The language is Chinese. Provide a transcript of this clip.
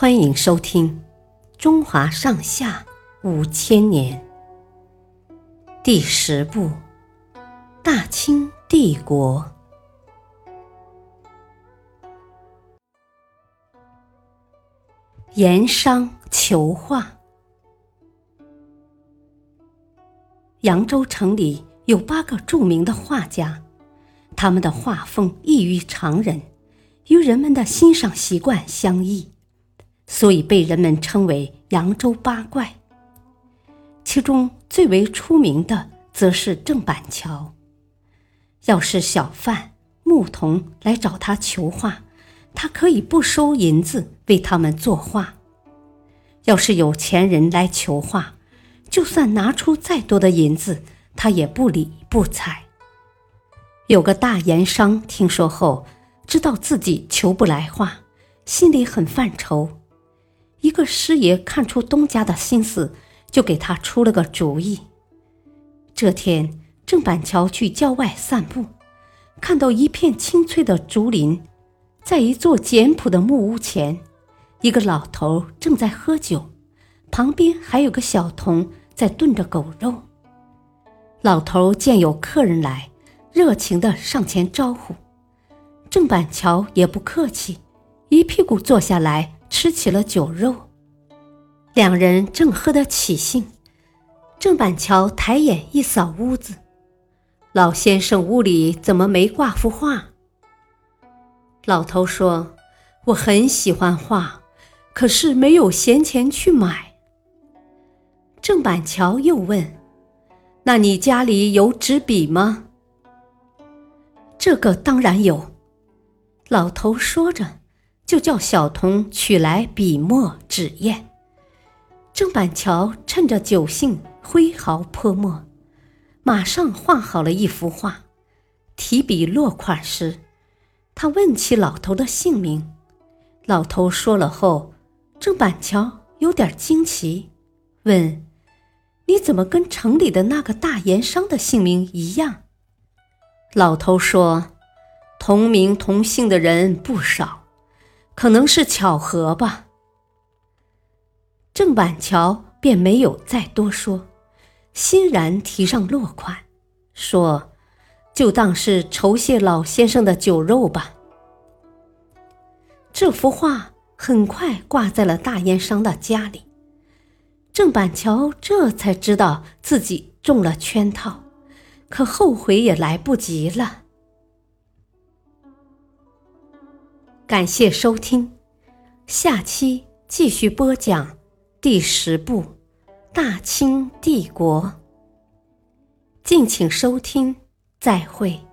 欢迎收听《中华上下五千年》第十部《大清帝国》。盐商求画。扬州城里有八个著名的画家，他们的画风异于常人，与人们的欣赏习惯相异。所以被人们称为扬州八怪。其中最为出名的，则是郑板桥。要是小贩、牧童来找他求画，他可以不收银子为他们作画；要是有钱人来求画，就算拿出再多的银子，他也不理不睬。有个大盐商听说后，知道自己求不来画，心里很犯愁。一个师爷看出东家的心思，就给他出了个主意。这天，郑板桥去郊外散步，看到一片青翠的竹林，在一座简朴的木屋前，一个老头正在喝酒，旁边还有个小童在炖着狗肉。老头见有客人来，热情地上前招呼，郑板桥也不客气，一屁股坐下来。吃起了酒肉，两人正喝得起兴。郑板桥抬眼一扫屋子，老先生屋里怎么没挂幅画？老头说：“我很喜欢画，可是没有闲钱去买。”郑板桥又问：“那你家里有纸笔吗？”这个当然有。老头说着。就叫小童取来笔墨纸砚。郑板桥趁着酒兴挥毫泼墨，马上画好了一幅画。提笔落款时，他问起老头的姓名。老头说了后，郑板桥有点惊奇，问：“你怎么跟城里的那个大盐商的姓名一样？”老头说：“同名同姓的人不少。”可能是巧合吧。郑板桥便没有再多说，欣然提上落款，说：“就当是酬谢老先生的酒肉吧。”这幅画很快挂在了大烟商的家里。郑板桥这才知道自己中了圈套，可后悔也来不及了。感谢收听，下期继续播讲第十部《大清帝国》。敬请收听，再会。